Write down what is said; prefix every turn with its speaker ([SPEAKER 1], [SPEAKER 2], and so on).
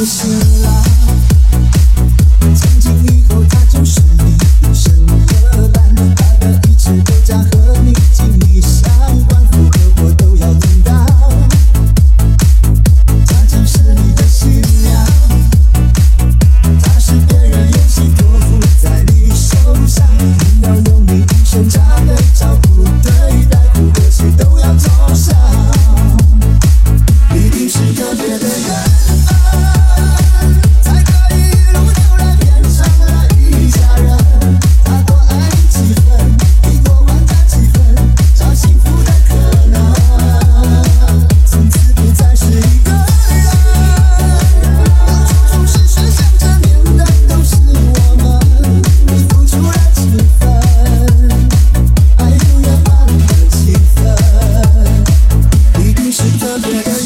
[SPEAKER 1] 我醒来。特别的